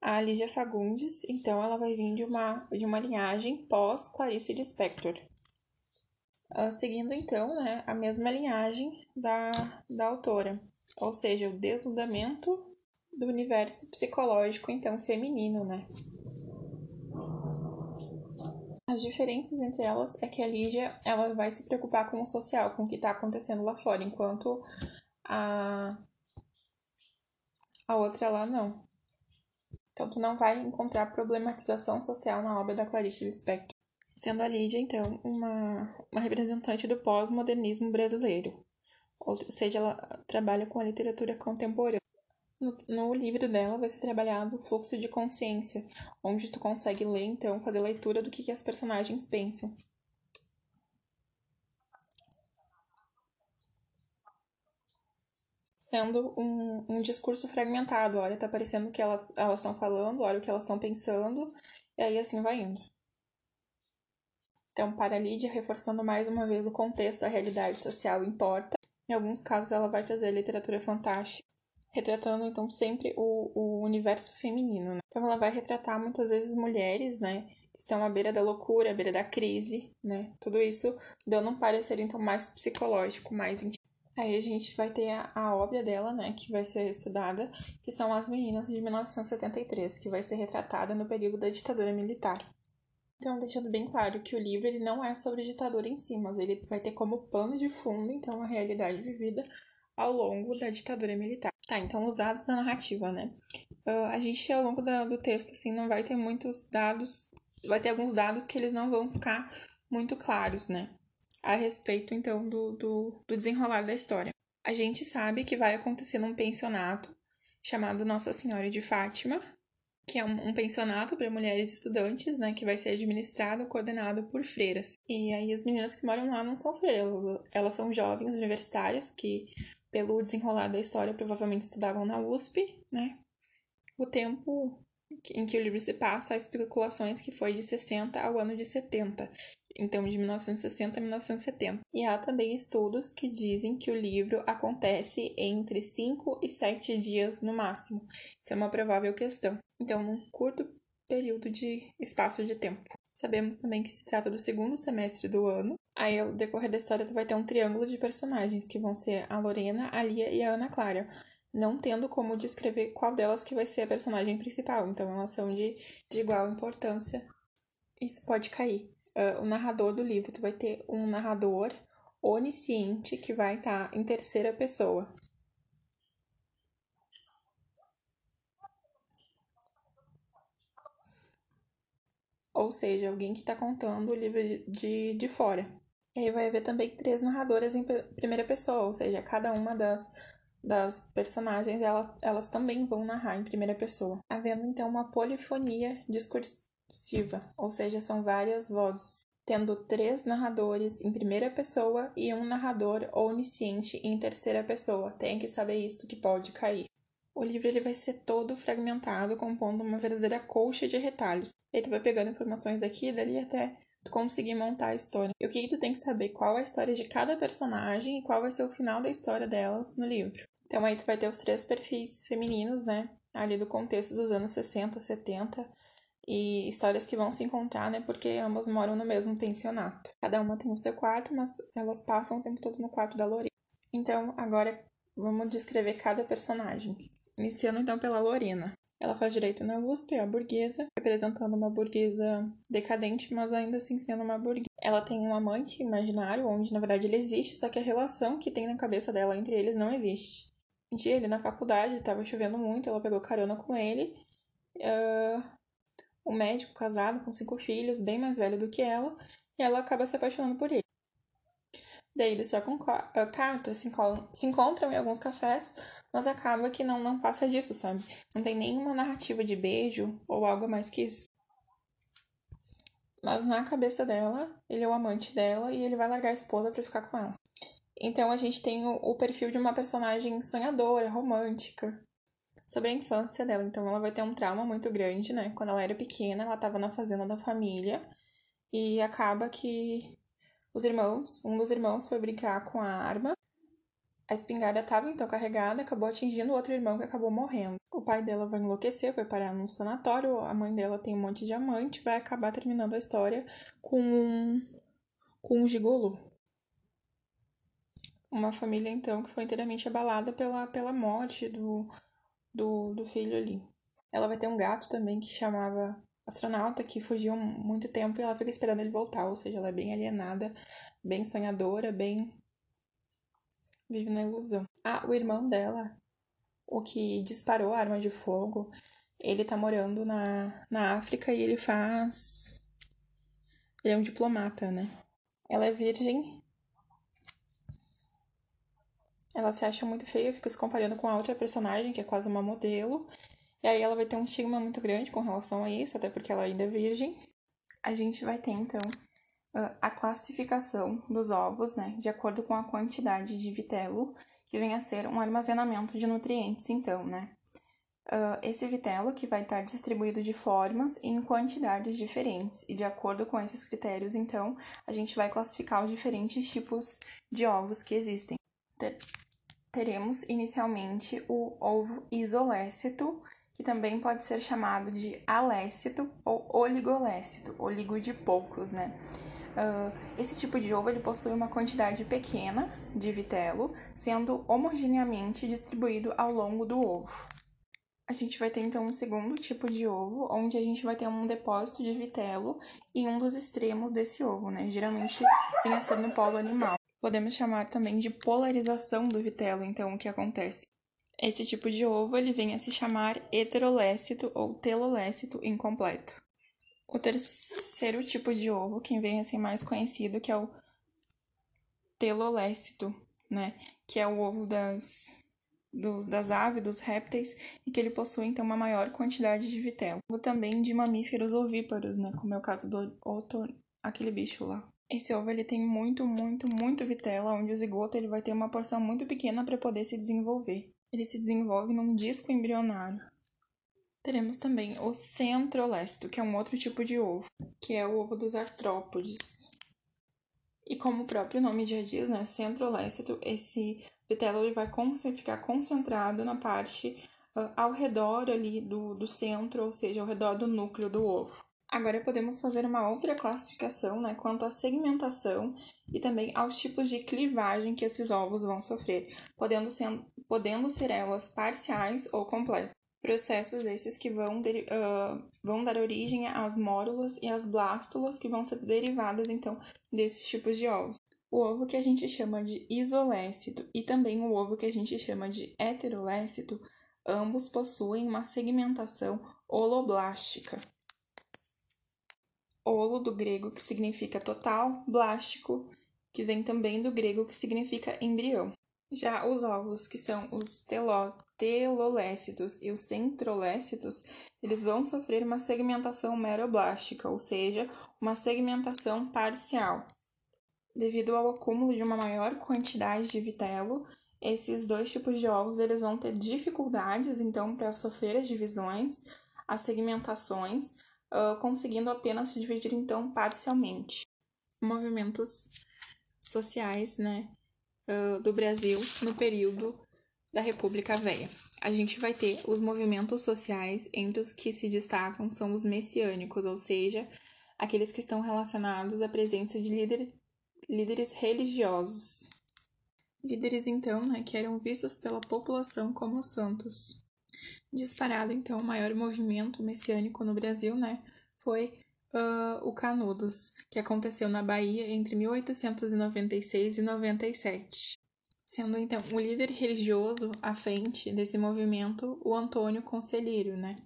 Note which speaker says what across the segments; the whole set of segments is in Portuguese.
Speaker 1: A Lígia Fagundes, então, ela vai vir de uma, de uma linhagem pós-Clarice Lispector. Uh, seguindo, então, né, a mesma linhagem da, da autora, ou seja, o desnudamento do universo psicológico, então, feminino, né. As diferenças entre elas é que a Lígia ela vai se preocupar com o social, com o que está acontecendo lá fora, enquanto a, a outra lá não. Então tu não vai encontrar problematização social na obra da Clarice Lispector, sendo a Lídia, então, uma, uma representante do pós-modernismo brasileiro, ou seja, ela trabalha com a literatura contemporânea. No, no, livro dela vai ser trabalhado o fluxo de consciência, onde tu consegue ler, então, fazer leitura do que, que as personagens pensam. Sendo um, um discurso fragmentado, olha, tá parecendo que elas estão falando, olha o que elas estão pensando, e aí assim vai indo. Então, para a Lídia, reforçando mais uma vez o contexto da realidade social importa. Em alguns casos, ela vai trazer literatura fantástica retratando então sempre o, o universo feminino. Né? Então ela vai retratar muitas vezes mulheres, né, que estão à beira da loucura, à beira da crise, né? Tudo isso dando um parecer então mais psicológico, mais Aí a gente vai ter a, a obra dela, né, que vai ser estudada, que são As Meninas de 1973, que vai ser retratada no período da ditadura militar. Então, deixando bem claro que o livro ele não é sobre ditadura em si, mas ele vai ter como pano de fundo, então, a realidade vivida ao longo da ditadura militar. Tá, então os dados da narrativa, né? Uh, a gente, ao longo da, do texto, assim, não vai ter muitos dados, vai ter alguns dados que eles não vão ficar muito claros, né? A respeito, então, do, do, do desenrolar da história. A gente sabe que vai acontecer num pensionato chamado Nossa Senhora de Fátima, que é um, um pensionato para mulheres estudantes, né, que vai ser administrado, coordenado por freiras. E aí as meninas que moram lá não são freiras, elas são jovens universitárias que pelo desenrolar da história, provavelmente estudavam na USP, né? O tempo em que o livro se passa, há especulações que foi de 60 ao ano de 70, então de 1960 a 1970. E há também estudos que dizem que o livro acontece entre 5 e 7 dias no máximo. Isso é uma provável questão. Então, num curto período de espaço de tempo. Sabemos também que se trata do segundo semestre do ano. Aí, ao decorrer da história, tu vai ter um triângulo de personagens, que vão ser a Lorena, a Lia e a Ana Clara. Não tendo como descrever qual delas que vai ser a personagem principal. Então, elas são de, de igual importância. Isso pode cair. Uh, o narrador do livro, tu vai ter um narrador onisciente que vai estar tá em terceira pessoa. ou seja, alguém que está contando o livro de, de fora. E aí vai haver também três narradoras em primeira pessoa, ou seja, cada uma das, das personagens ela, elas também vão narrar em primeira pessoa, havendo então uma polifonia discursiva, ou seja, são várias vozes, tendo três narradores em primeira pessoa e um narrador onisciente em terceira pessoa. Tem que saber isso que pode cair. O livro ele vai ser todo fragmentado, compondo uma verdadeira colcha de retalhos. E tu vai pegando informações daqui e dali até tu conseguir montar a história. E o que, que tu tem que saber? Qual é a história de cada personagem e qual vai ser o final da história delas no livro. Então aí tu vai ter os três perfis femininos, né? Ali do contexto dos anos 60, 70 e histórias que vão se encontrar, né? Porque ambas moram no mesmo pensionato. Cada uma tem o seu quarto, mas elas passam o tempo todo no quarto da Lorena. Então, agora vamos descrever cada personagem. Iniciando então pela Lorena. Ela faz direito na USP, é a burguesa, representando uma burguesa decadente, mas ainda assim sendo uma burguesa. Ela tem um amante imaginário, onde na verdade ele existe, só que a relação que tem na cabeça dela entre eles não existe. Dia ele na faculdade, estava chovendo muito, ela pegou carona com ele. Uh, um médico casado com cinco filhos, bem mais velho do que ela, e ela acaba se apaixonando por ele. Daí eles trocam ah, cartas, se, se encontram em alguns cafés, mas acaba que não, não passa disso, sabe? Não tem nenhuma narrativa de beijo ou algo mais que isso. Mas na cabeça dela, ele é o amante dela e ele vai largar a esposa para ficar com ela. Então a gente tem o, perfil de uma personagem sonhadora, romântica, sobre a infância dela. Então ela vai ter um trauma muito grande, né? Quando ela era pequena, ela estava na fazenda da família e acaba que os irmãos, um dos irmãos foi brincar com a arma. A espingarda estava então carregada, acabou atingindo o outro irmão que acabou morrendo. O pai dela vai enlouquecer, vai parar num sanatório, a mãe dela tem um monte de amante, vai acabar terminando a história com um, com um gigolô. Uma família então que foi inteiramente abalada pela, pela morte do, do, do filho ali. Ela vai ter um gato também que chamava astronauta que fugiu muito tempo e ela fica esperando ele voltar, ou seja, ela é bem alienada, bem sonhadora, bem vive na ilusão. Ah, o irmão dela, o que disparou a arma de fogo, ele tá morando na, na África e ele faz. Ele é um diplomata, né? Ela é virgem. Ela se acha muito feia, fica se comparando com a outra personagem, que é quase uma modelo. E aí ela vai ter um estigma muito grande com relação a isso, até porque ela ainda é virgem. A gente vai ter, então, a classificação dos ovos, né, de acordo com a quantidade de vitelo, que vem a ser um armazenamento de nutrientes, então, né. Uh, esse vitelo que vai estar distribuído de formas e em quantidades diferentes, e de acordo com esses critérios, então, a gente vai classificar os diferentes tipos de ovos que existem. Ter teremos inicialmente o ovo isolécito, que também pode ser chamado de alécito ou oligolécito, oligo de poucos, né? Uh, esse tipo de ovo ele possui uma quantidade pequena de vitelo, sendo homogeneamente distribuído ao longo do ovo. A gente vai ter então um segundo tipo de ovo, onde a gente vai ter um depósito de vitelo em um dos extremos desse ovo, né? Geralmente vem a ser no polo animal. Podemos chamar também de polarização do vitelo, então, o que acontece. Esse tipo de ovo ele vem a se chamar heterolécito ou telolécito incompleto. O terceiro tipo de ovo, que vem a ser mais conhecido, que é o telolécito, né? Que é o ovo das, dos, das aves, dos répteis, e que ele possui, então, uma maior quantidade de vitelo. Também de mamíferos ovíparos, né? Como é o caso do aquele bicho lá. Esse ovo ele tem muito, muito, muito vitela, onde o zigoto ele vai ter uma porção muito pequena para poder se desenvolver. Ele se desenvolve num disco embrionário. Teremos também o centrolécito, que é um outro tipo de ovo, que é o ovo dos artrópodes. E como o próprio nome já diz, né, centrolécito, esse vitelo ele vai ficar concentrado na parte uh, ao redor ali do, do centro, ou seja, ao redor do núcleo do ovo. Agora podemos fazer uma outra classificação né, quanto à segmentação e também aos tipos de clivagem que esses ovos vão sofrer, podendo ser, podendo ser elas parciais ou completas. Processos esses que vão, uh, vão dar origem às mórulas e às blástulas, que vão ser derivadas, então, desses tipos de ovos. O ovo que a gente chama de isolécito e também o ovo que a gente chama de heterolécito, ambos possuem uma segmentação holoblástica. Holo, do grego, que significa total, blástico, que vem também do grego, que significa embrião. Já os ovos, que são os teló, telolécitos e os centrolécitos, eles vão sofrer uma segmentação meroblástica, ou seja, uma segmentação parcial. Devido ao acúmulo de uma maior quantidade de vitelo, esses dois tipos de ovos eles vão ter dificuldades, então, para sofrer as divisões, as segmentações, conseguindo apenas se dividir, então, parcialmente. Movimentos sociais, né, do Brasil no período da República Velha. A gente vai ter os movimentos sociais, entre os que se destacam são os messiânicos, ou seja, aqueles que estão relacionados à presença de líder, líderes religiosos. Líderes, então, né, que eram vistos pela população como santos. Disparado, então, o maior movimento messiânico no Brasil, né, foi uh, o Canudos, que aconteceu na Bahia entre 1896 e 97. Sendo então o líder religioso à frente desse movimento o Antônio Conselheiro, né?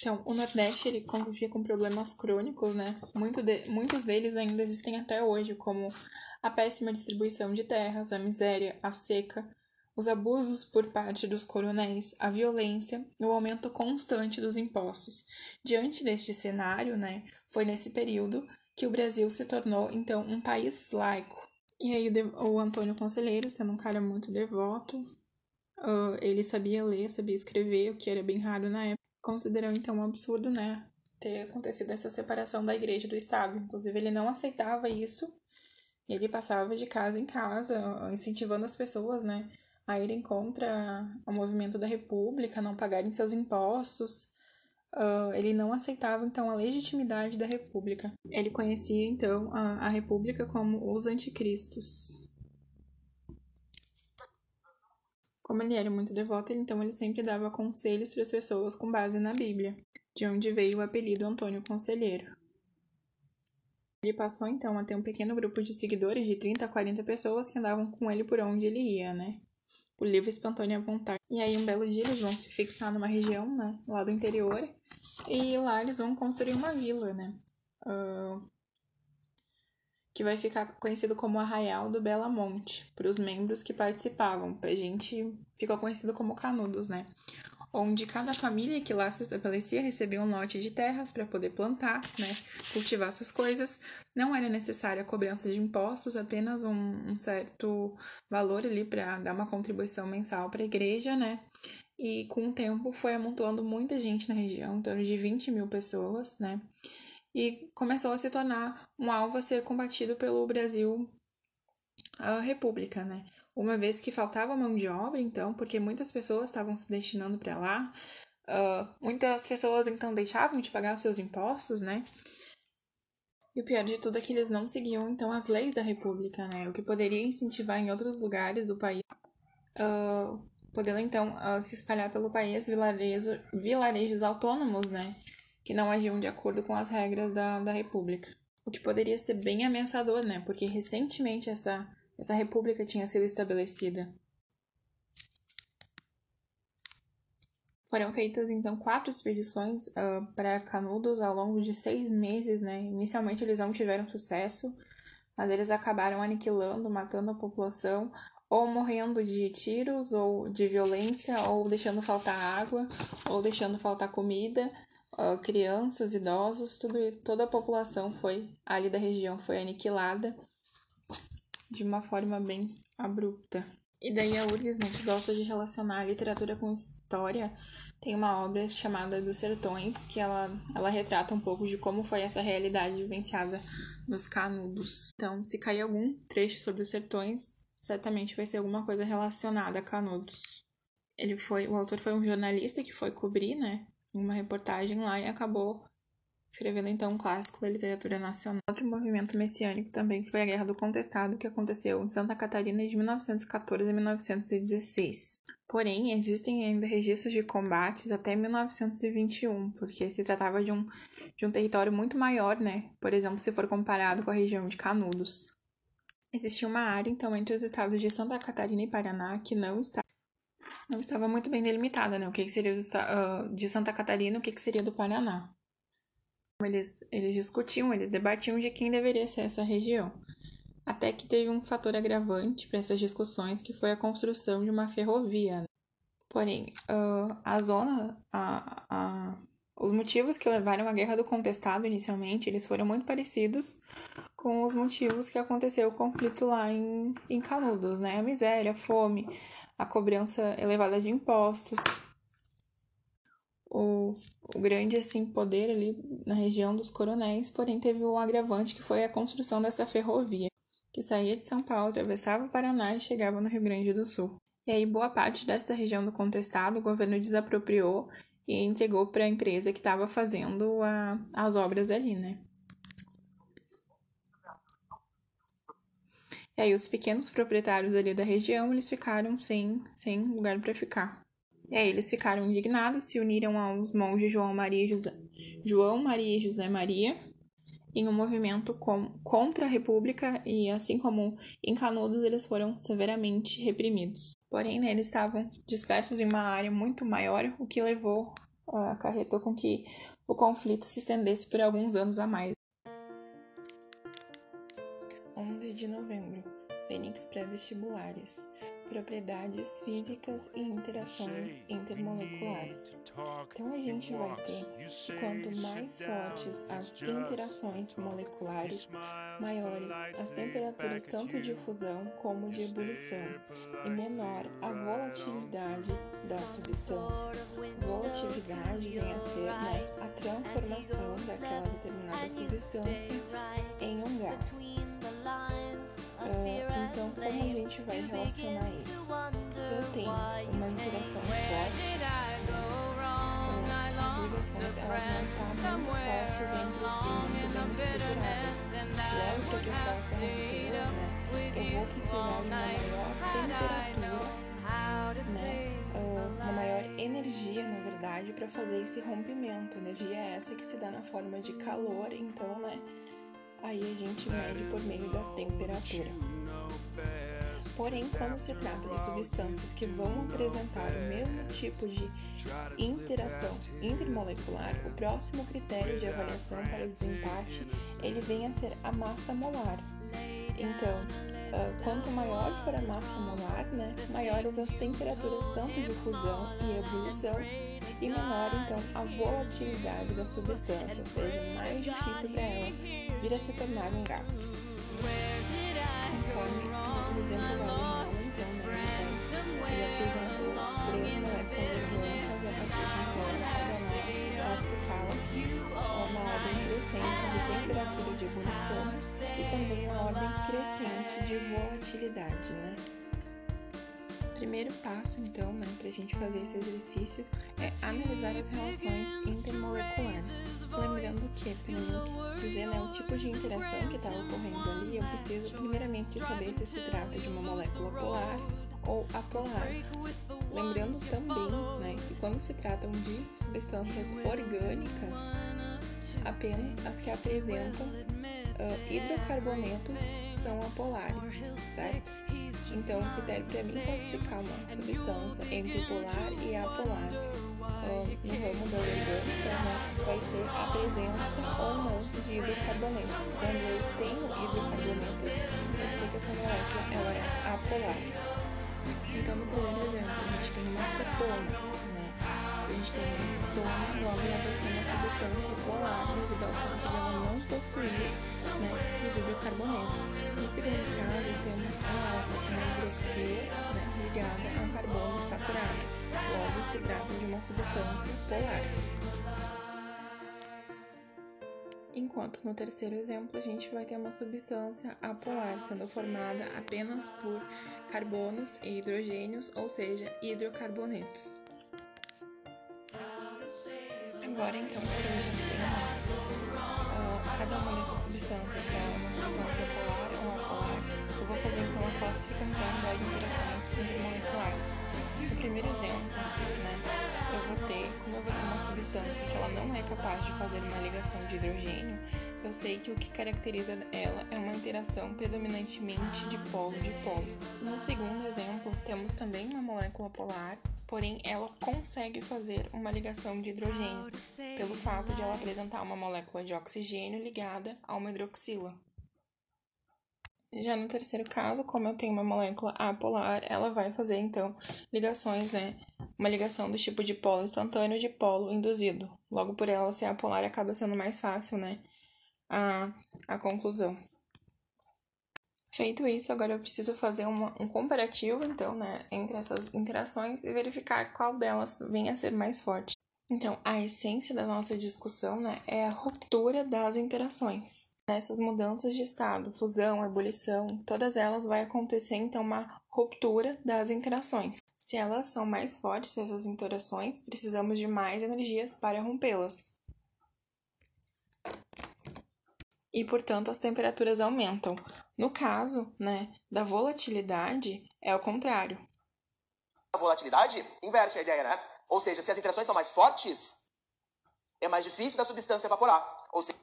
Speaker 1: Então, o Nordeste ele convivia com problemas crônicos, né? Muito de, muitos deles ainda existem até hoje, como a péssima distribuição de terras, a miséria, a seca, os abusos por parte dos coronéis, a violência e o aumento constante dos impostos. Diante deste cenário, né, foi nesse período que o Brasil se tornou então um país laico. E aí o Antônio Conselheiro, sendo um cara muito devoto, uh, ele sabia ler, sabia escrever, o que era bem raro na época, considerou então um absurdo, né, ter acontecido essa separação da igreja do Estado. Inclusive ele não aceitava isso Ele passava de casa em casa, incentivando as pessoas, né, a irem contra o movimento da República, não pagarem seus impostos. Uh, ele não aceitava então a legitimidade da República. Ele conhecia então a, a República como os anticristos. Como ele era muito devoto, então ele sempre dava conselhos para as pessoas com base na Bíblia, de onde veio o apelido Antônio Conselheiro. Ele passou então a ter um pequeno grupo de seguidores de 30 a 40 pessoas que andavam com ele por onde ele ia, né? O livro espontâneo à vontade. E aí, um belo dia, eles vão se fixar numa região, né? Lá do interior. E lá eles vão construir uma vila, né? Uh, que vai ficar conhecido como Arraial do Bela Monte, para os membros que participavam. Pra gente, ficou conhecido como Canudos, né? Onde cada família que lá se estabelecia recebia um lote de terras para poder plantar, né, cultivar suas coisas. Não era necessária a cobrança de impostos, apenas um, um certo valor ali para dar uma contribuição mensal para a igreja, né? E com o tempo foi amontoando muita gente na região, em torno de 20 mil pessoas, né? E começou a se tornar um alvo a ser combatido pelo Brasil a República, né? Uma vez que faltava mão de obra, então, porque muitas pessoas estavam se destinando para lá, uh, muitas pessoas então deixavam de pagar os seus impostos, né? E o pior de tudo é que eles não seguiam então as leis da República, né? O que poderia incentivar em outros lugares do país, uh, podendo então uh, se espalhar pelo país vilarejo, vilarejos autônomos, né? Que não agiam de acordo com as regras da, da República. O que poderia ser bem ameaçador, né? Porque recentemente essa essa república tinha sido estabelecida. Foram feitas então quatro expedições uh, para Canudos ao longo de seis meses, né? Inicialmente eles não tiveram sucesso, mas eles acabaram aniquilando, matando a população, ou morrendo de tiros, ou de violência, ou deixando faltar água, ou deixando faltar comida. Uh, crianças, idosos, tudo, toda a população foi ali da região foi aniquilada de uma forma bem abrupta. E daí a URGS, né, que gosta de relacionar literatura com história, tem uma obra chamada Dos Sertões, que ela, ela retrata um pouco de como foi essa realidade vivenciada nos Canudos. Então, se cair algum trecho sobre os sertões, certamente vai ser alguma coisa relacionada a Canudos. Ele foi, o autor foi um jornalista que foi cobrir, né, uma reportagem lá e acabou escrevendo então um clássico da literatura nacional. Outro movimento messiânico também foi a Guerra do Contestado, que aconteceu em Santa Catarina de 1914 a 1916. Porém, existem ainda registros de combates até 1921, porque se tratava de um, de um território muito maior, né? Por exemplo, se for comparado com a região de Canudos. Existia uma área, então, entre os estados de Santa Catarina e Paraná que não, está, não estava muito bem delimitada, né? O que, que seria do, uh, de Santa Catarina o que, que seria do Paraná eles, eles discutiam, eles debatiam de quem deveria ser essa região. Até que teve um fator agravante para essas discussões, que foi a construção de uma ferrovia. Né? Porém, uh, a zona, a, a, os motivos que levaram à Guerra do Contestado inicialmente, eles foram muito parecidos com os motivos que aconteceu o conflito lá em, em Canudos, né? A miséria, a fome, a cobrança elevada de impostos, o, o grande assim poder ali na região dos coronéis, porém teve um agravante que foi a construção dessa ferrovia, que saía de São Paulo, atravessava o Paraná e chegava no Rio Grande do Sul. E aí boa parte dessa região do contestado o governo desapropriou e entregou para a empresa que estava fazendo a, as obras ali, né? E aí os pequenos proprietários ali da região, eles ficaram sem, sem lugar para ficar. Aí eles ficaram indignados, se uniram aos monges João Maria e José, João Maria e José Maria em um movimento com, contra a República e assim como em Canudos eles foram severamente reprimidos. Porém, né, eles estavam dispersos em uma área muito maior, o que levou, uh, acarretou com que o conflito se estendesse por alguns anos a mais. 11 de novembro, Fênix pré-vestibulares propriedades físicas e interações intermoleculares. Então a gente vai ter que quanto mais fortes as interações moleculares, maiores as temperaturas tanto de fusão como de ebulição, e menor a volatilidade da substância. Volatilidade vem a ser né, a transformação daquela determinada substância em um gás. Uh, então, como a gente vai relacionar isso? Se eu tenho uma interação forte, uh, as ligações elas vão estar muito fortes entre si, muito bem estruturadas. Logo, para que eu possa rompê-las, né, eu vou precisar de uma maior temperatura, né, uh, uma maior energia, na verdade, para fazer esse rompimento. Energia é essa que se dá na forma de calor, então, né, aí a gente mede por meio da temperatura. Porém, quando se trata de substâncias que vão apresentar o mesmo tipo de interação intermolecular, o próximo critério de avaliação para o desempate ele vem a ser a massa molar. Então, quanto maior for a massa molar, né, maiores as temperaturas tanto de fusão e ebulição e menor então a volatilidade da substância, ou seja, mais difícil para ela vir a se tornar um gás. Conforme o exemplo da Leonel, então, né, ele apresentou três moléculas orgânicas a partir de então classificá-las na ordem crescente de temperatura de ebulição e também na ordem crescente de volatilidade, né? Primeiro passo, então, né, para a gente fazer esse exercício é analisar as relações intermoleculares. Lembrando que, para dizer né, o tipo de interação que está ocorrendo ali, eu preciso primeiramente saber se se trata de uma molécula polar ou apolar. Lembrando também né, que quando se tratam de substâncias orgânicas, apenas as que apresentam uh, hidrocarbonetos são apolares, certo? Então, o critério para mim classificar uma substância entre polar e apolar uh, no ramo das orgânicas né, vai ser a presença ou não de hidrocarbonetos. Quando eu tenho hidrocarbonetos, eu sei que essa molécula ela é apolar. Então, no primeiro exemplo, a gente tem uma cetona, a gente tem uma acetona, logo substância polar devido ao fato de ela não possuir né, os hidrocarbonetos. No segundo caso, temos a uma hidroxila né, ligada a carbono saturado. Logo, se trata de uma substância polar. Enquanto no terceiro exemplo a gente vai ter uma substância apolar, sendo formada apenas por carbonos e hidrogênios, ou seja, hidrocarbonetos. Agora, então, que eu já sei cada uma dessas substâncias, se ela é uma substância polar ou apolar, eu vou fazer então a classificação das interações intermoleculares. No primeiro exemplo, né, eu vou ter, como eu vou ter uma substância que ela não é capaz de fazer uma ligação de hidrogênio, eu sei que o que caracteriza ela é uma interação predominantemente de polo de polo. No segundo exemplo, temos também uma molécula polar porém ela consegue fazer uma ligação de hidrogênio pelo fato de ela apresentar uma molécula de oxigênio ligada a uma hidroxila. Já no terceiro caso, como eu tenho uma molécula apolar, ela vai fazer então ligações, né? Uma ligação do tipo de polo instantâneo de polo induzido. Logo por ela ser apolar acaba sendo mais fácil, né? A, a conclusão. Feito isso, agora eu preciso fazer uma, um comparativo, então, né, entre essas interações e verificar qual delas vem a ser mais forte. Então, a essência da nossa discussão, né, é a ruptura das interações. Essas mudanças de estado, fusão, ebulição, todas elas vai acontecer, então, uma ruptura das interações. Se elas são mais fortes, essas interações, precisamos de mais energias para rompê-las e, portanto, as temperaturas aumentam. No caso, né, da volatilidade, é o contrário.
Speaker 2: A volatilidade inverte a ideia, né? Ou seja, se as interações são mais fortes, é mais difícil da substância evaporar. Ou seja,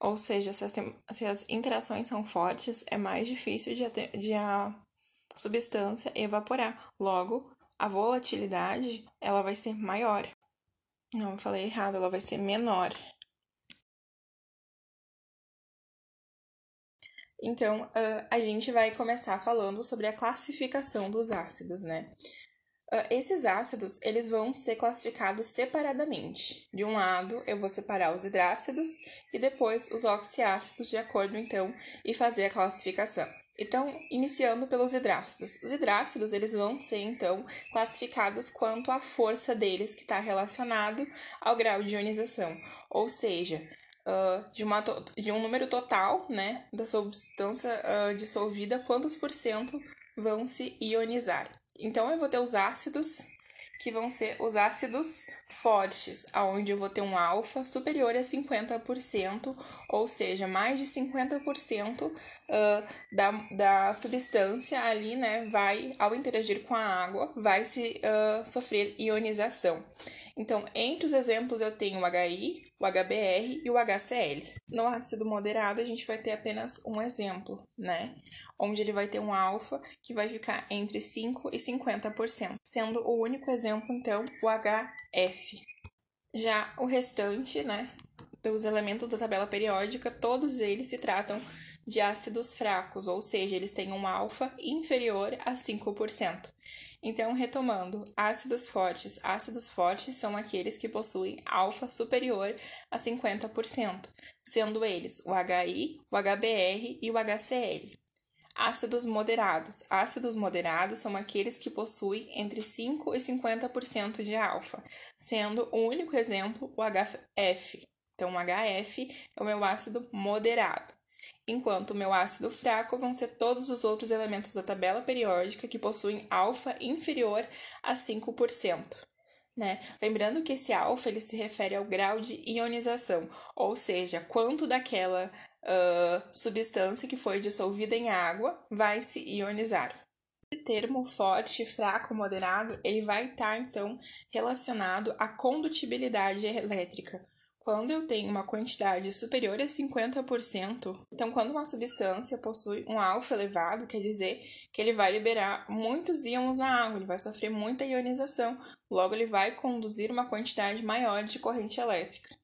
Speaker 1: Ou seja se, as se as interações são fortes, é mais difícil de, de a substância evaporar. Logo, a volatilidade ela vai ser maior. Não, eu falei errado, ela vai ser menor. Então, uh, a gente vai começar falando sobre a classificação dos ácidos, né? Uh, esses ácidos, eles vão ser classificados separadamente. De um lado, eu vou separar os hidrácidos e depois os oxiácidos de acordo, então, e fazer a classificação. Então, iniciando pelos hidrácidos. Os hidrácidos, eles vão ser, então, classificados quanto à força deles, que está relacionado ao grau de ionização. Ou seja, uh, de, uma, de um número total, né, da substância uh, dissolvida, quantos por cento vão se ionizar. Então, eu vou ter os ácidos, que vão ser os ácidos fortes, aonde eu vou ter um alfa superior a 50%, ou seja, mais de 50% uh, da, da substância ali, né, vai, ao interagir com a água, vai se uh, sofrer ionização. Então, entre os exemplos eu tenho o HI, o HBr e o HCl. No ácido moderado, a gente vai ter apenas um exemplo, né? Onde ele vai ter um alfa que vai ficar entre 5 e 50%, sendo o único exemplo, então, o HF. Já o restante, né, dos elementos da tabela periódica, todos eles se tratam de ácidos fracos, ou seja, eles têm um alfa inferior a 5%. Então, retomando, ácidos fortes. Ácidos fortes são aqueles que possuem alfa superior a 50%, sendo eles o HI, o HBr e o HCl. Ácidos moderados. Ácidos moderados são aqueles que possuem entre 5 e 50% de alfa, sendo o único exemplo o HF. Então, o HF é o meu ácido moderado enquanto o meu ácido fraco vão ser todos os outros elementos da tabela periódica que possuem alfa inferior a 5%. Né? Lembrando que esse alfa ele se refere ao grau de ionização, ou seja, quanto daquela uh, substância que foi dissolvida em água vai se ionizar. Esse termo forte, fraco, moderado, ele vai estar então relacionado à condutibilidade elétrica, quando eu tenho uma quantidade superior a 50%, então quando uma substância possui um alfa elevado, quer dizer que ele vai liberar muitos íons na água, ele vai sofrer muita ionização, logo ele vai conduzir uma quantidade maior de corrente elétrica.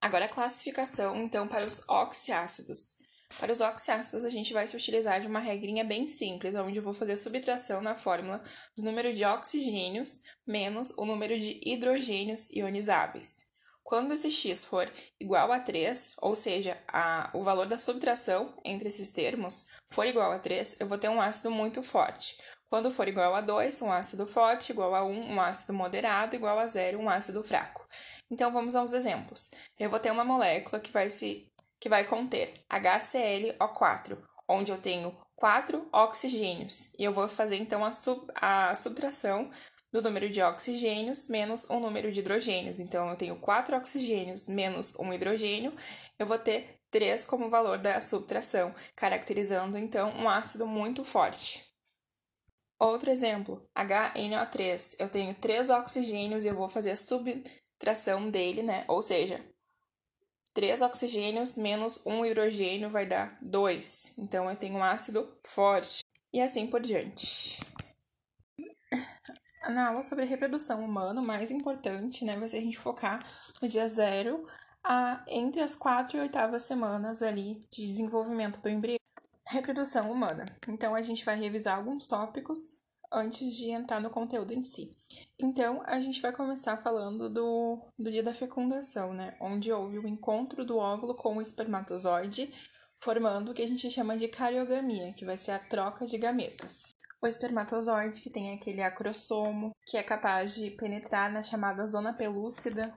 Speaker 1: Agora a classificação então para os oxiácidos. Para os oxiácidos, a gente vai se utilizar de uma regrinha bem simples, onde eu vou fazer subtração na fórmula do número de oxigênios menos o número de hidrogênios ionizáveis. Quando esse x for igual a 3, ou seja, a, o valor da subtração entre esses termos for igual a 3, eu vou ter um ácido muito forte. Quando for igual a 2, um ácido forte, igual a 1, um ácido moderado, igual a 0, um ácido fraco. Então, vamos aos exemplos. Eu vou ter uma molécula que vai se que vai conter HClO4, onde eu tenho quatro oxigênios. E eu vou fazer então a, sub, a subtração do número de oxigênios menos o número de hidrogênios. Então, eu tenho quatro oxigênios menos um hidrogênio, eu vou ter 3 como valor da subtração, caracterizando então um ácido muito forte. Outro exemplo, HNO3. Eu tenho três oxigênios e eu vou fazer a subtração dele, né? Ou seja, 3 oxigênios menos 1 hidrogênio vai dar 2. Então, eu tenho um ácido forte. E assim por diante. Na aula sobre reprodução humana, o mais importante né, vai ser a gente focar no dia zero a, entre as 4 e oitavas semanas ali de desenvolvimento do embrião. Reprodução humana. Então, a gente vai revisar alguns tópicos antes de entrar no conteúdo em si. Então, a gente vai começar falando do, do dia da fecundação, né? Onde houve o encontro do óvulo com o espermatozoide, formando o que a gente chama de cariogamia, que vai ser a troca de gametas. O espermatozoide, que tem aquele acrossomo, que é capaz de penetrar na chamada zona pelúcida,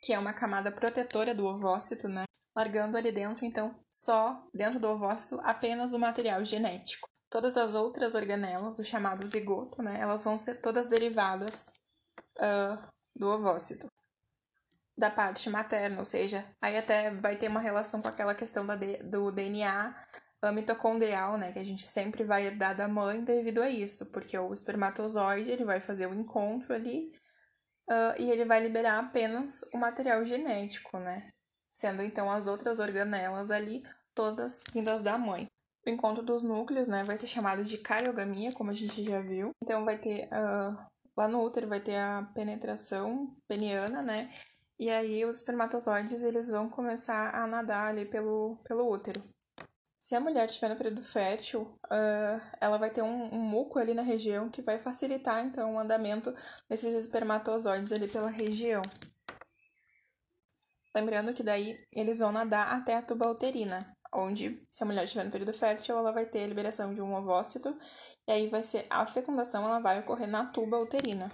Speaker 1: que é uma camada protetora do ovócito, né? Largando ali dentro, então, só dentro do ovócito apenas o material genético. Todas as outras organelas do chamado zigoto, né, elas vão ser todas derivadas uh, do ovócito, da parte materna, ou seja, aí até vai ter uma relação com aquela questão da do DNA mitocondrial, né, que a gente sempre vai herdar da mãe devido a isso, porque o espermatozoide ele vai fazer o encontro ali uh, e ele vai liberar apenas o material genético, né, sendo então as outras organelas ali todas vindas da mãe. O encontro dos núcleos, né, vai ser chamado de cariogamia, como a gente já viu. Então vai ter uh, lá no útero vai ter a penetração peniana, né? E aí os espermatozoides eles vão começar a nadar ali pelo, pelo útero. Se a mulher estiver no período fértil, uh, ela vai ter um, um, muco ali na região que vai facilitar então o andamento desses espermatozoides ali pela região. Lembrando que daí eles vão nadar até a tuba uterina onde, se a mulher estiver no período fértil, ela vai ter a liberação de um ovócito, e aí vai ser a fecundação, ela vai ocorrer na tuba uterina.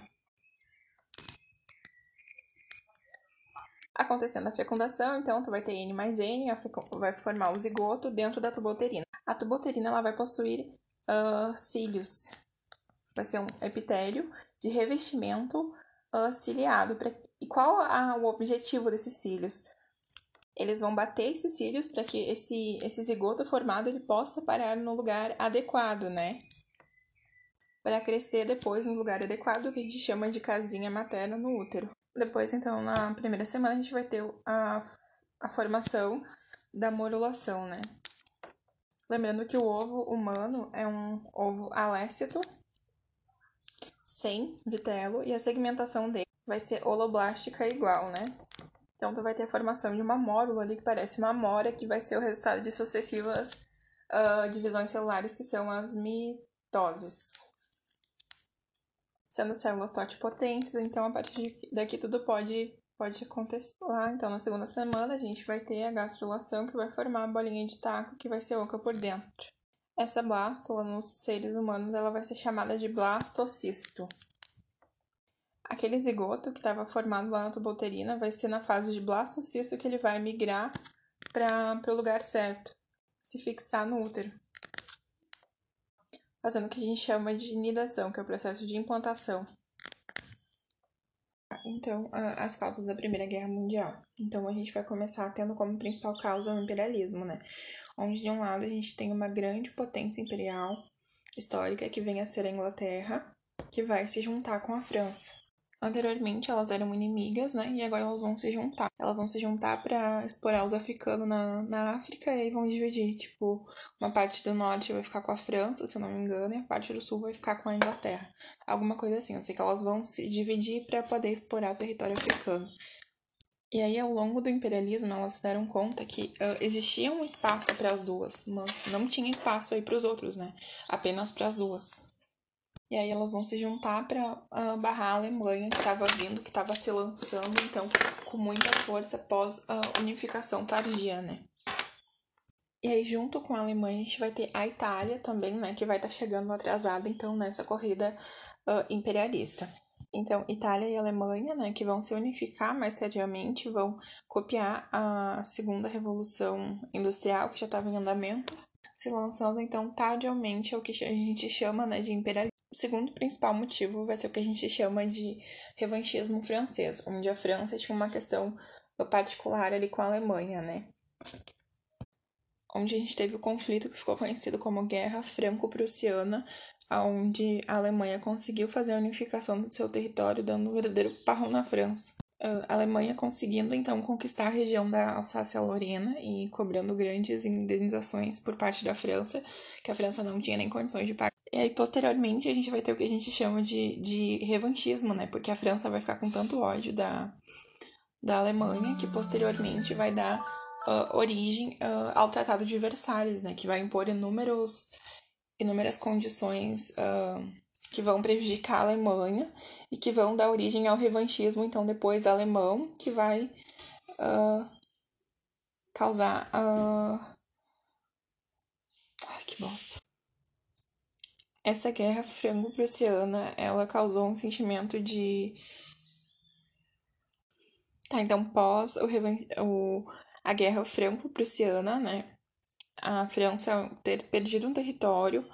Speaker 1: Acontecendo a fecundação, então tu vai ter N mais N, vai formar o zigoto dentro da tuboterina. A tuboterina ela vai possuir uh, cílios, vai ser um epitélio de revestimento uh, ciliado. Pra... E qual a, o objetivo desses cílios? Eles vão bater esses cílios para que esse, esse zigoto formado ele possa parar no lugar adequado, né? Para crescer depois no lugar adequado, que a gente chama de casinha materna no útero. Depois, então, na primeira semana, a gente vai ter a, a formação da morulação, né? Lembrando que o ovo humano é um ovo alécito, sem vitelo, e a segmentação dele vai ser holoblástica igual, né? Então, tu vai ter a formação de uma mórula ali que parece uma amora, que vai ser o resultado de sucessivas uh, divisões celulares, que são as mitoses. Sendo células totipotentes, então a partir daqui tudo pode, pode acontecer. Lá, então, na segunda semana, a gente vai ter a gastrulação, que vai formar a bolinha de taco, que vai ser oca por dentro. Essa blástula, nos seres humanos, ela vai ser chamada de blastocisto. Aquele zigoto que estava formado lá na tuboterina vai ser na fase de blastocisto que ele vai migrar para o lugar certo, se fixar no útero. Fazendo o que a gente chama de nidação, que é o processo de implantação. Então, as causas da Primeira Guerra Mundial. Então, a gente vai começar tendo como principal causa o imperialismo, né? Onde, de um lado, a gente tem uma grande potência imperial histórica, que vem a ser a Inglaterra, que vai se juntar com a França. Anteriormente elas eram inimigas, né? E agora elas vão se juntar. Elas vão se juntar para explorar os africanos na, na África e aí vão dividir. Tipo, uma parte do norte vai ficar com a França, se eu não me engano, e a parte do sul vai ficar com a Inglaterra. Alguma coisa assim. Eu sei que elas vão se dividir para poder explorar o território africano. E aí, ao longo do imperialismo, elas se deram conta que uh, existia um espaço para as duas, mas não tinha espaço aí para os outros, né? Apenas para as duas. E aí elas vão se juntar para uh, ah, barrar a Alemanha, que estava vindo, que estava se lançando, então, com muita força após a unificação tardia, né? E aí, junto com a Alemanha, a gente vai ter a Itália também, né? Que vai estar tá chegando atrasada, então, nessa corrida uh, imperialista. Então, Itália e Alemanha, né, que vão se unificar mais tardiamente, vão copiar a segunda revolução industrial que já estava em andamento, se lançando então tardiamente é o que a gente chama né, de imperialismo. O segundo principal motivo vai ser o que a gente chama de revanchismo francês, onde a França tinha uma questão particular ali com a Alemanha, né? Onde a gente teve o conflito que ficou conhecido como Guerra Franco-Prussiana, onde a Alemanha conseguiu fazer a unificação do seu território, dando um verdadeiro parrão na França. A Alemanha conseguindo então conquistar a região da Alsácia-Lorena e cobrando grandes indenizações por parte da França, que a França não tinha nem condições de pagar. E aí, posteriormente, a gente vai ter o que a gente chama de, de revanchismo, né? Porque a França vai ficar com tanto ódio da, da Alemanha que posteriormente vai dar uh, origem uh, ao Tratado de Versalhes, né? Que vai impor inúmeros, inúmeras condições uh, que vão prejudicar a Alemanha e que vão dar origem ao revanchismo, então, depois alemão, que vai causar. Ai, que bosta. Essa guerra franco-prussiana, ela causou um sentimento de... Tá, então, pós o, o, a guerra franco-prussiana, né? A França ter perdido um território,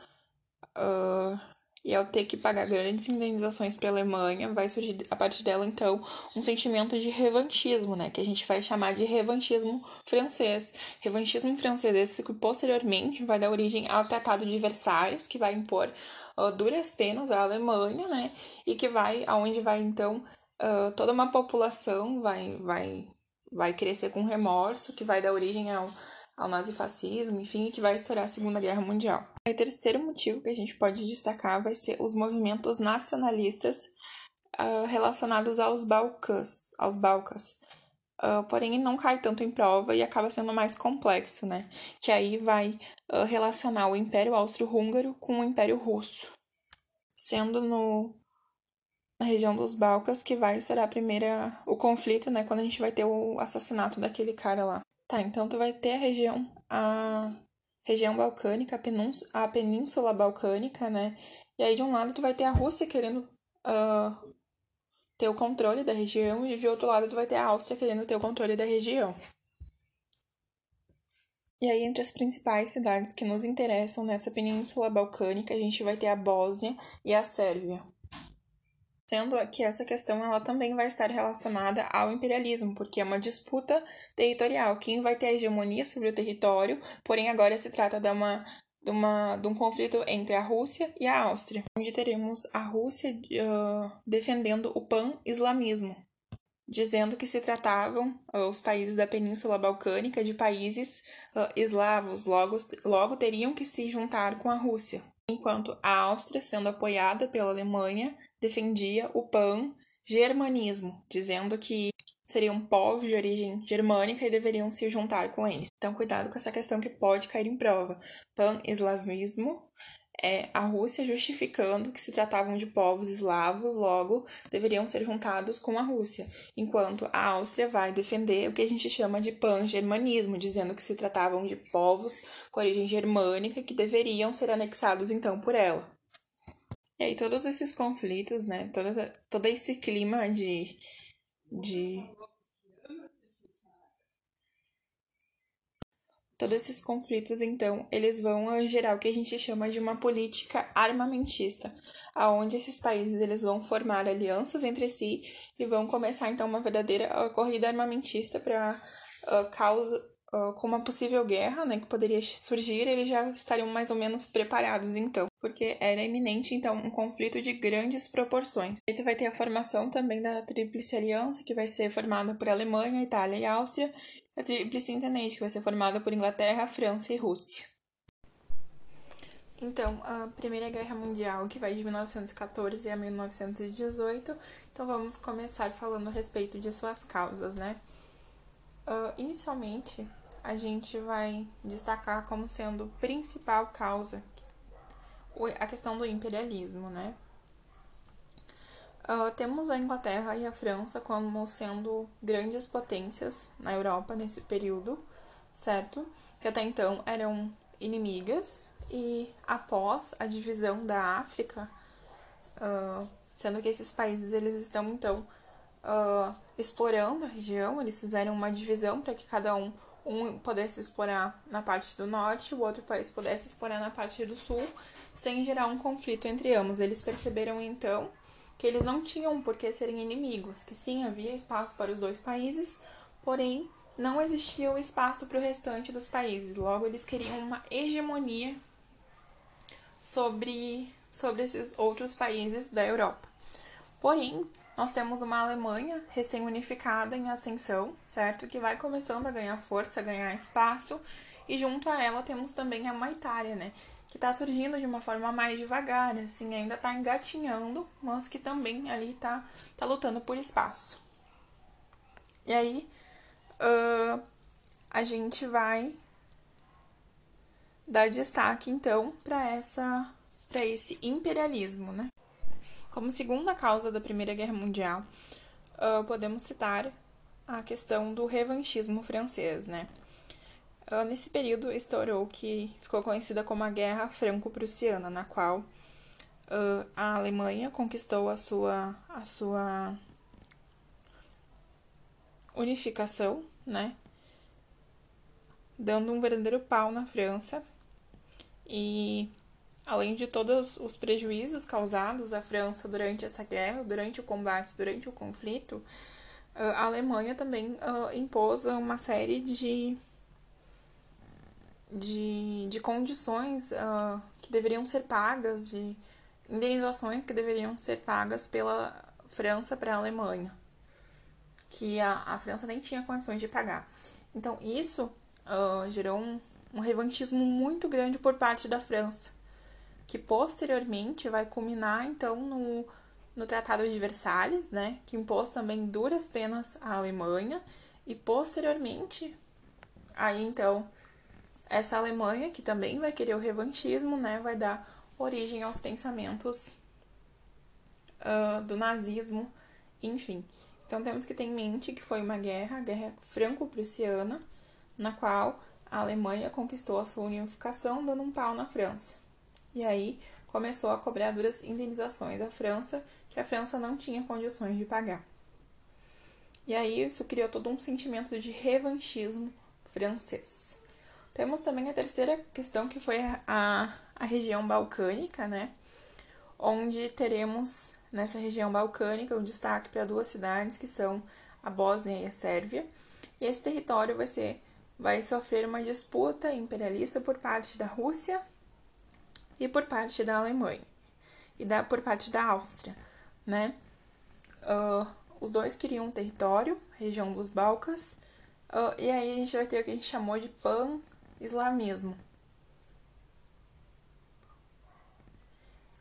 Speaker 1: uh, e ao ter que pagar grandes indenizações para a Alemanha, vai surgir a partir dela então um sentimento de revanchismo, né, que a gente vai chamar de revanchismo francês. Revanchismo francês esse que posteriormente vai dar origem ao Tratado de Versalhes, que vai impor uh, duras penas à Alemanha, né, e que vai aonde vai então uh, toda uma população vai vai vai crescer com remorso, que vai dar origem ao ao nazifascismo, enfim, que vai estourar a Segunda Guerra Mundial. O terceiro motivo que a gente pode destacar vai ser os movimentos nacionalistas uh, relacionados aos Balcãs, aos Balcãs. Uh, porém, não cai tanto em prova e acaba sendo mais complexo, né? Que aí vai uh, relacionar o Império Austro-Húngaro com o Império Russo, sendo no na região dos Balcãs que vai estourar a primeira o conflito, né? Quando a gente vai ter o assassinato daquele cara lá. Tá, então tu vai ter a região, a região balcânica, a península, a península balcânica, né? E aí de um lado tu vai ter a Rússia querendo uh, ter o controle da região e de outro lado tu vai ter a Áustria querendo ter o controle da região. E aí, entre as principais cidades que nos interessam nessa península balcânica, a gente vai ter a Bósnia e a Sérvia. Sendo que essa questão ela também vai estar relacionada ao imperialismo, porque é uma disputa territorial. Quem vai ter a hegemonia sobre o território, porém agora se trata de, uma, de, uma, de um conflito entre a Rússia e a Áustria, onde teremos a Rússia uh, defendendo o pan-islamismo, dizendo que se tratavam uh, os países da Península Balcânica de países uh, eslavos, logo, logo teriam que se juntar com a Rússia enquanto a Áustria, sendo apoiada pela Alemanha, defendia o pan-germanismo, dizendo que seriam povos de origem germânica e deveriam se juntar com eles. Então, cuidado com essa questão que pode cair em prova. Pan-eslavismo é a Rússia justificando que se tratavam de povos eslavos, logo deveriam ser juntados com a Rússia, enquanto a Áustria vai defender o que a gente chama de pan-germanismo, dizendo que se tratavam de povos com origem germânica que deveriam ser anexados então por ela. E aí todos esses conflitos, né, todo, todo esse clima de, de Todos esses conflitos, então, eles vão gerar o que a gente chama de uma política armamentista, aonde esses países eles vão formar alianças entre si e vão começar então uma verdadeira corrida armamentista para uh, causa uh, com uma possível guerra, né, que poderia surgir, eles já estariam mais ou menos preparados então, porque era iminente então um conflito de grandes proporções. E vai ter a formação também da Tríplice Aliança, que vai ser formada por Alemanha, Itália e Áustria, a Tríplice Entente, que vai ser formada por Inglaterra, França e Rússia. Então, a Primeira Guerra Mundial, que vai de 1914 a 1918, então vamos começar falando a respeito de suas causas, né? Uh, inicialmente, a gente vai destacar como sendo principal causa a questão do imperialismo, né? Uh, temos a Inglaterra e a França como sendo grandes potências na Europa nesse período, certo? Que até então eram inimigas e após a divisão da África, uh, sendo que esses países eles estão então uh, explorando a região, eles fizeram uma divisão para que cada um um pudesse explorar na parte do norte, o outro país pudesse explorar na parte do sul, sem gerar um conflito entre ambos. Eles perceberam então que eles não tinham por que serem inimigos, que sim havia espaço para os dois países, porém não existia o espaço para o restante dos países. Logo, eles queriam uma hegemonia sobre, sobre esses outros países da Europa. Porém, nós temos uma Alemanha recém-unificada em ascensão, certo? Que vai começando a ganhar força, a ganhar espaço, e junto a ela temos também a uma Itália, né? que está surgindo de uma forma mais devagar, assim, ainda está engatinhando, mas que também ali está tá lutando por espaço. E aí, uh, a gente vai dar destaque então para essa para esse imperialismo, né? Como segunda causa da Primeira Guerra Mundial, uh, podemos citar a questão do revanchismo francês, né? Uh, nesse período estourou que ficou conhecida como a Guerra Franco-Prussiana, na qual uh, a Alemanha conquistou a sua, a sua unificação, né? Dando um verdadeiro pau na França. E além de todos os prejuízos causados à França durante essa guerra, durante o combate, durante o conflito, ah, a Alemanha também impôs uma série de de, de condições uh, que deveriam ser pagas, de indenizações que deveriam ser pagas pela França para a Alemanha, que a, a França nem tinha condições de pagar. Então, isso uh, gerou um, um revanchismo muito grande por parte da França, que posteriormente vai culminar, então, no, no Tratado de Versalhes, né, que impôs também duras penas à Alemanha, e posteriormente, aí então essa Alemanha, que também vai querer o revanchismo, né, vai dar origem aos pensamentos uh, do nazismo, enfim. Então temos que ter em mente que foi uma guerra, a guerra franco-prussiana, na qual a Alemanha conquistou a sua unificação dando um pau na França. E aí começou a cobrar duras indenizações à França, que a França não tinha condições de pagar. E aí isso criou todo um sentimento de revanchismo francês. Temos também a terceira questão, que foi a, a região balcânica, né? Onde teremos nessa região balcânica um destaque para duas cidades, que são a Bósnia e a Sérvia. E esse território vai ser vai sofrer uma disputa imperialista por parte da Rússia e por parte da Alemanha e da, por parte da Áustria, né? Uh, os dois queriam um território, região dos Balcãs, uh, e aí a gente vai ter o que a gente chamou de pan-islamismo.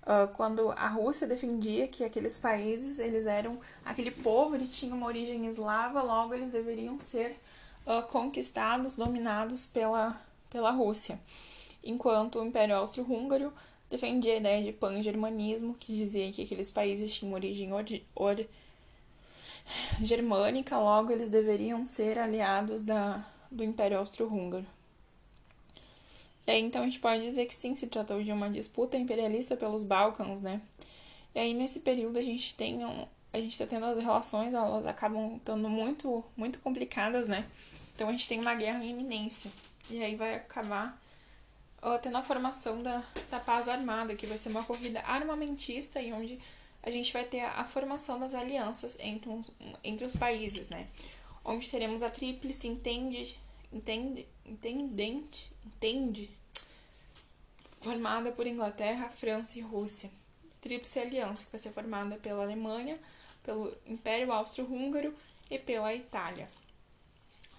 Speaker 1: Uh, quando a Rússia defendia que aqueles países, eles eram, aquele povo, ele tinha uma origem eslava, logo eles deveriam ser conquistados, dominados pela, pela Rússia. Enquanto o Império Austro-Húngaro defendia a ideia de pan-germanismo, que dizia que aqueles países tinham origem or, germânica, logo eles deveriam ser aliados da, do Império Austro-Húngaro. E aí, então, a gente pode dizer que sim, se tratou de uma disputa imperialista pelos Balcãs, né? E aí, nesse período, a gente tem um, a gente está tendo as relações, elas acabam estando muito, muito complicadas, né? Então, a gente tem uma guerra em iminência. E aí vai acabar uh, tendo a formação da, da paz armada, que vai ser uma corrida armamentista e onde a gente vai ter a, a formação das alianças entre, uns, entre os países, né? Onde teremos a tríplice entende, entende, entendente, entende, formada por Inglaterra, França e Rússia. Tríplice aliança que vai ser formada pela Alemanha, pelo Império Austro-Húngaro e pela Itália.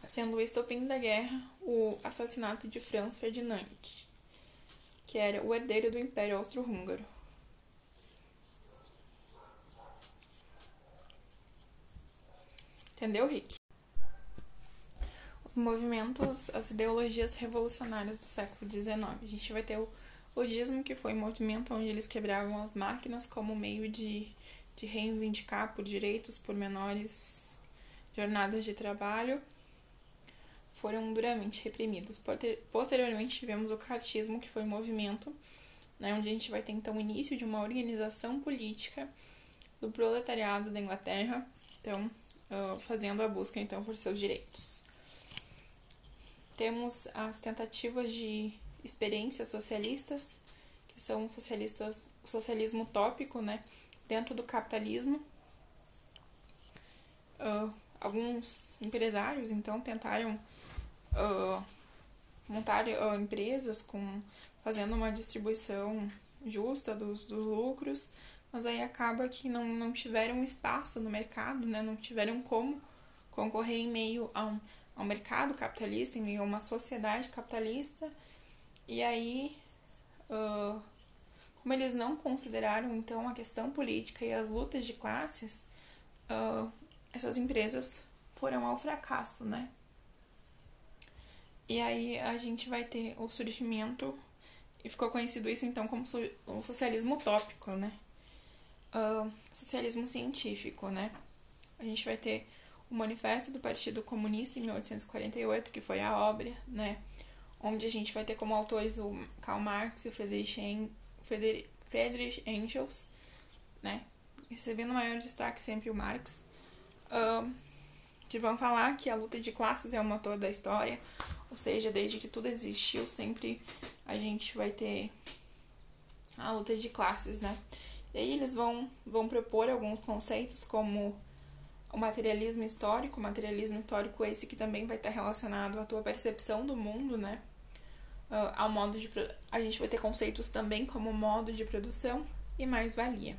Speaker 1: Sendo o estopim da guerra o assassinato de Franz Ferdinand, que era o herdeiro do Império Austro-Húngaro. Entendeu, Rick? Os movimentos, as ideologias revolucionárias do século XIX. A gente vai ter o ludismo, que foi um movimento onde eles quebravam as máquinas como meio de, de reivindicar por direitos, por menores jornadas de trabalho. Foram duramente reprimidos. Posteriormente, tivemos o cartismo, que foi um movimento né, onde a gente vai ter então o início de uma organização política do proletariado da Inglaterra. Então, uh, fazendo a busca então por seus direitos. Temos as tentativas de experiências socialistas, que são socialistas, socialismo utópico, né, dentro do capitalismo. Uh, alguns empresários então tentaram uh, montar uh, empresas com fazendo uma distribuição justa dos, dos lucros mas aí acaba que não, não tiveram espaço no mercado, né? não tiveram como concorrer em meio a um, a um mercado capitalista, em meio a uma sociedade capitalista, e aí, uh, como eles não consideraram então a questão política e as lutas de classes, uh, essas empresas foram ao fracasso, né? E aí a gente vai ter o surgimento, e ficou conhecido isso então como o socialismo utópico, né? uh, socialismo científico, né? A gente vai ter o Manifesto do Partido Comunista em 1848, que foi a obra, né? Onde a gente vai ter como autores o Karl Marx e o Friedrich, Engels, né? Recebendo maior destaque sempre o Marx. Uh, que vão falar que a luta de classes é o motor da história, ou seja, desde que tudo existiu, sempre a gente vai ter a luta de classes, né? E aí eles vão, vão propor alguns conceitos como o materialismo histórico, o materialismo histórico esse que também vai estar relacionado à tua percepção do mundo, né? Uh, ao modo de a gente vai ter conceitos também como modo de produção e mais-valia.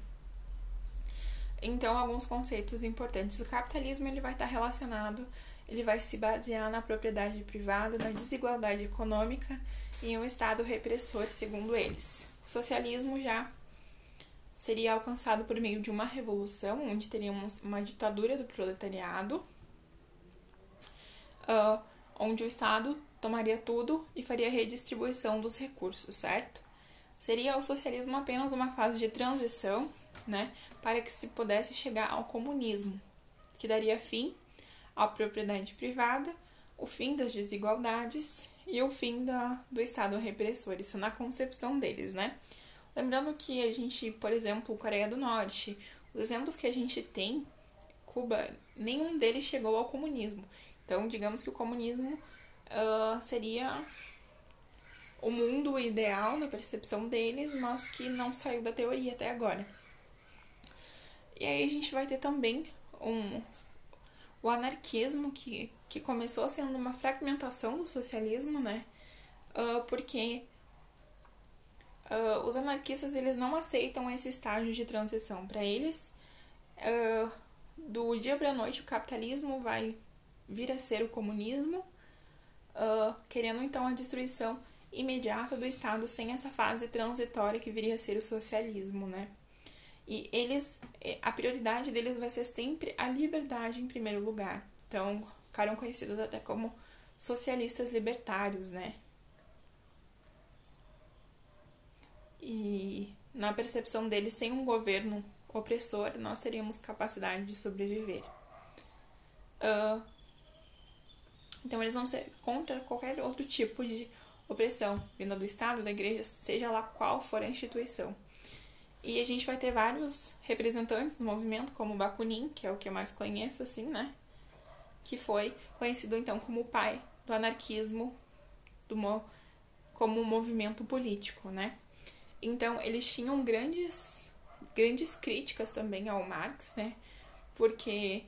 Speaker 1: Então, alguns conceitos importantes. O capitalismo ele vai estar relacionado, ele vai se basear na propriedade privada, na desigualdade econômica e um Estado repressor, segundo eles. O socialismo já seria alcançado por meio de uma revolução, onde teríamos uma ditadura do proletariado, uh, onde o Estado tomaria tudo e faria redistribuição dos recursos, certo? Seria o socialismo apenas uma fase de transição, né, para que se pudesse chegar ao comunismo, que daria fim à propriedade privada, o fim das desigualdades e o fim da, do Estado repressor, isso na concepção deles, né? Lembrando que a gente, por exemplo, Coreia do Norte, os exemplos que a gente tem, Cuba, nenhum deles chegou ao comunismo. Então, digamos que o comunismo uh, seria o mundo ideal na percepção deles, mas que não saiu da teoria até agora. E aí a gente vai ter também um, o anarquismo, que, que começou sendo uma fragmentação do socialismo, né? Uh, porque uh, os anarquistas eles não aceitam esse estágio de transição. Para eles, uh, do dia para a noite, o capitalismo vai vir a ser o comunismo, querendo então a destruição imediata do Estado sem essa fase transitória que viria a ser o socialismo, né? E eles, eh, a prioridade deles vai ser sempre a liberdade em primeiro lugar. Então, ficaram conhecidos até como socialistas libertários, né? E na percepção deles, sem um governo opressor, nós teríamos capacidade de sobreviver. Uh, então, eles vão ser contra qualquer outro tipo de opressão, vinda do Estado, da igreja, seja lá qual for a instituição. E a gente vai ter vários representantes do movimento, como Bakunin, que é o que eu mais conheço, assim, né? Que foi conhecido então como o pai do anarquismo do mo como um movimento político, né? Então, eles tinham grandes, grandes críticas também ao Marx, né? Porque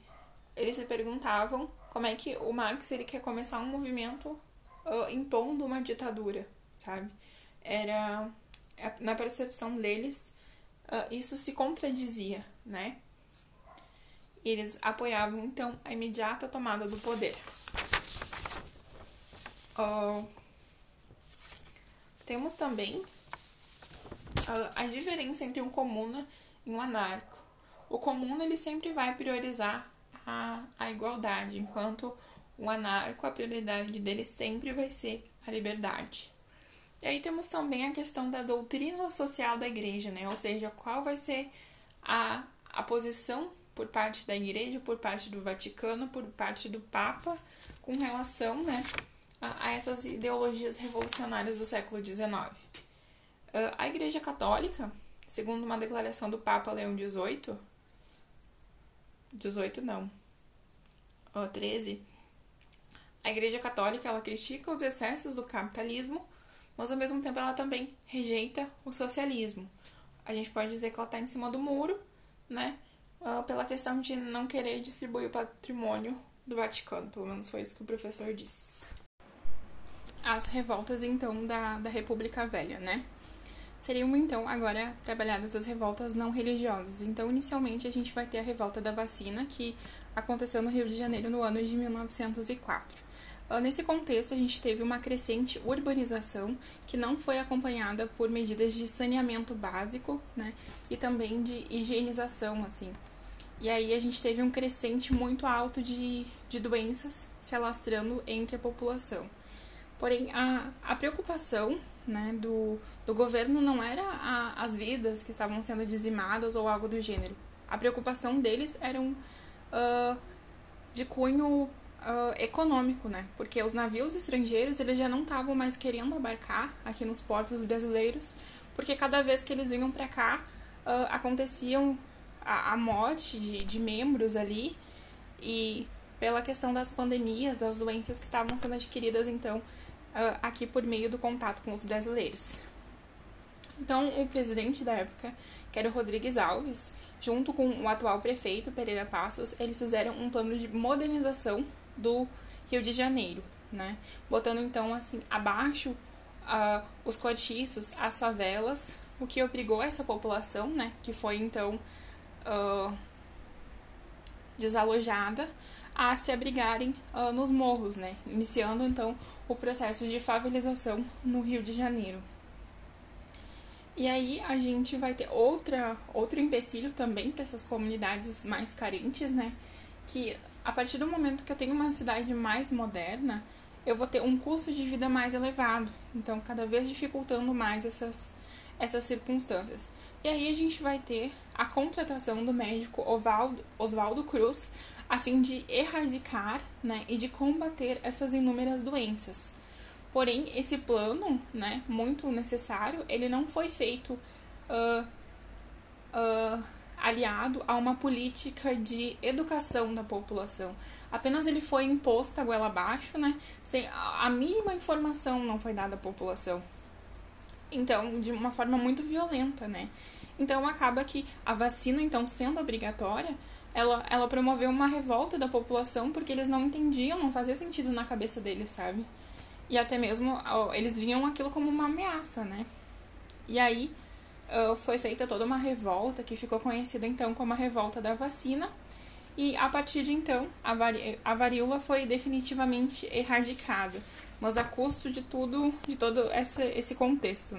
Speaker 1: eles se perguntavam como é que o Marx ele quer começar um movimento uh, impondo uma ditadura, sabe? Era na percepção deles uh, isso se contradizia, né? Eles apoiavam então a imediata tomada do poder. Uh, temos também a diferença entre um comuna e um anarco. O comuna ele sempre vai priorizar a, a igualdade, enquanto o anarco, a prioridade dele sempre vai ser a liberdade. E aí temos também a questão da doutrina social da igreja, né? Ou seja, qual vai ser a, a posição por parte da igreja, por parte do Vaticano, por parte do Papa, com relação né, a, a essas ideologias revolucionárias do século XIX. Uh, a Igreja Católica, segundo uma declaração do Papa Leão XVIII, 18 não, uh, 13, a Igreja Católica ela critica os excessos do capitalismo, mas ao mesmo tempo ela também rejeita o socialismo. A gente pode dizer que ela está em cima do muro, né? Uh, pela questão de não querer distribuir o patrimônio do Vaticano, pelo menos foi isso que o professor disse. As revoltas, então, da, da República Velha, né? Seriam, então, agora trabalhadas as revoltas não religiosas. Então, inicialmente, a gente vai ter a revolta da vacina, que aconteceu no Rio de Janeiro no ano de 1904. Ah, nesse contexto, a gente teve uma crescente urbanização que não foi acompanhada por medidas de saneamento básico, né, e também de higienização, assim. E aí a gente teve um crescente muito alto de, de doenças se alastrando entre a população. Porém, a, a preocupação né, do, do governo não era a, as vidas que estavam sendo dizimadas ou algo do gênero. A preocupação deles eram uh, de cunho uh, econômico, né? Porque os navios estrangeiros eles já não estavam mais querendo abarcar aqui nos portos brasileiros, porque cada vez que eles vinham para cá uh, aconteciam a, a morte de, de membros ali e pela questão das pandemias, das doenças que estavam sendo adquiridas então uh, aqui por meio do contato com os brasileiros. Então, o presidente da época, que era o Rodrigues Alves, junto com o atual prefeito Pereira Passos, eles fizeram um plano de modernização do Rio de Janeiro, né? Botando então assim abaixo uh, os cortiços, as favelas, o que obrigou essa população, né, que foi então uh, desalojada, a se abrigarem uh, nos morros, né, iniciando então o processo de favelização no Rio de Janeiro. E aí a gente vai ter outra outro empecilho também para essas comunidades mais carentes, né, que a partir do momento que eu tenho uma cidade mais moderna, eu vou ter um custo de vida mais elevado. Então, cada vez dificultando mais essas, essas circunstâncias. E aí a gente vai ter a contratação do médico Oswaldo, Cruz a fim de erradicar né, e de combater essas inúmeras doenças. Porém, esse plano, né, muito necessário, ele não foi feito uh, uh, aliado a uma política de educação da população. Apenas ele foi imposto a goela abaixo, né? Sem a mínima informação não foi dada à população. Então, de uma forma muito violenta, né? Então acaba que a vacina, então, sendo obrigatória, ela, ela promoveu uma revolta da população porque eles não entendiam, não fazia sentido na cabeça deles, sabe? E até mesmo eles viam aquilo como uma ameaça, né? E aí uh, foi feita toda uma revolta que ficou conhecida então como a revolta da vacina. E a partir de então, a, vari a varíola foi definitivamente erradicada, mas a custo de tudo, de todo esse, esse contexto.